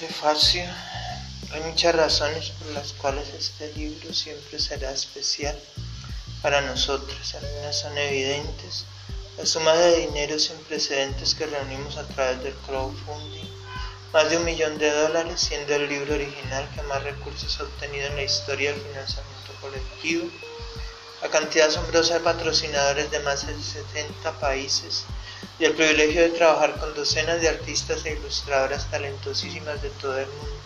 prefacio. Hay muchas razones por las cuales este libro siempre será especial para nosotros. Algunas son evidentes. La suma de dinero sin precedentes que reunimos a través del crowdfunding, más de un millón de dólares, siendo el libro original que más recursos ha obtenido en la historia del financiamiento colectivo, la cantidad asombrosa de patrocinadores de más de 70 países y el privilegio de trabajar con docenas de artistas e ilustradoras talentosísimas de todo el mundo.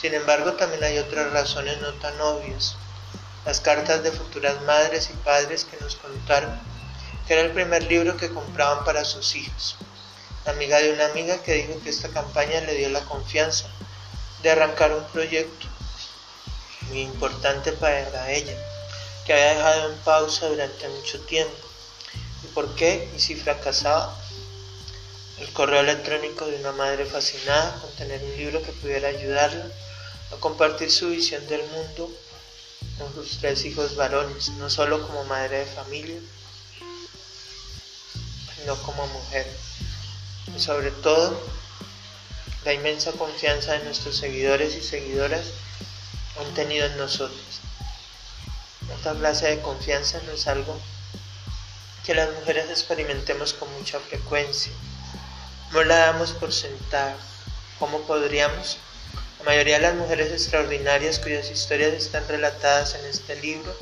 Sin embargo, también hay otras razones no tan obvias. Las cartas de futuras madres y padres que nos contaron que era el primer libro que compraban para sus hijos. La amiga de una amiga que dijo que esta campaña le dio la confianza de arrancar un proyecto muy importante para ella, que había dejado en pausa durante mucho tiempo. ¿Y por qué? ¿Y si fracasaba? El correo electrónico de una madre fascinada con tener un libro que pudiera ayudarla a compartir su visión del mundo con sus tres hijos varones, no solo como madre de familia, sino como mujer. Y sobre todo, la inmensa confianza de nuestros seguidores y seguidoras han tenido en nosotros. Esta clase de confianza no es algo que las mujeres experimentemos con mucha frecuencia. No la damos por sentar. ¿Cómo podríamos? La mayoría de las mujeres extraordinarias cuyas historias están relatadas en este libro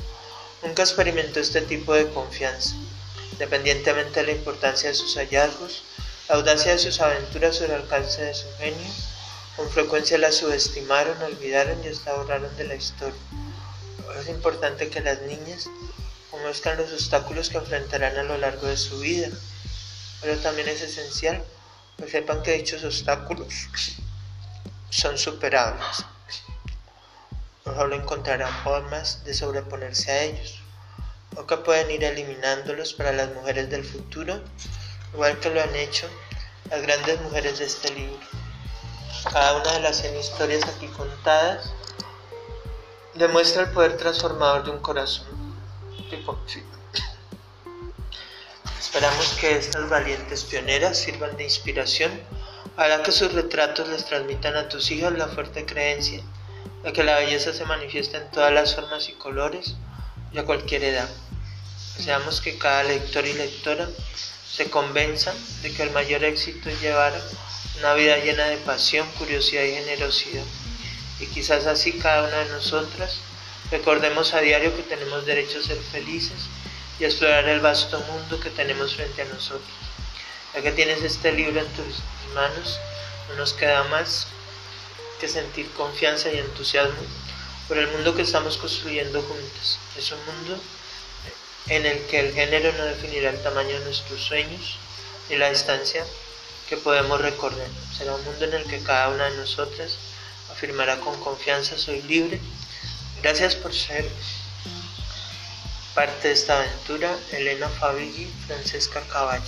nunca experimentó este tipo de confianza, independientemente de la importancia de sus hallazgos, la audacia de sus aventuras o el alcance de su genio, con frecuencia la subestimaron, olvidaron y hasta borraron de la historia. Es importante que las niñas conozcan los obstáculos que enfrentarán a lo largo de su vida, pero también es esencial que sepan que dichos obstáculos son superables. No solo encontrarán formas de sobreponerse a ellos, o que pueden ir eliminándolos para las mujeres del futuro, igual que lo han hecho las grandes mujeres de este libro. Cada una de las 100 historias aquí contadas demuestra el poder transformador de un corazón Esperamos que estas valientes pioneras sirvan de inspiración Hará que sus retratos les transmitan a tus hijos la fuerte creencia de que la belleza se manifiesta en todas las formas y colores y a cualquier edad. Deseamos que cada lector y lectora se convenza de que el mayor éxito es llevar una vida llena de pasión, curiosidad y generosidad. Y quizás así cada una de nosotras recordemos a diario que tenemos derecho a ser felices y a explorar el vasto mundo que tenemos frente a nosotros. Ya que tienes este libro en tus manos, no nos queda más que sentir confianza y entusiasmo por el mundo que estamos construyendo juntos. Es un mundo en el que el género no definirá el tamaño de nuestros sueños ni la distancia que podemos recorrer. Será un mundo en el que cada una de nosotras afirmará con confianza soy libre. Gracias por ser parte de esta aventura. Elena Fabigui, Francesca Caballo.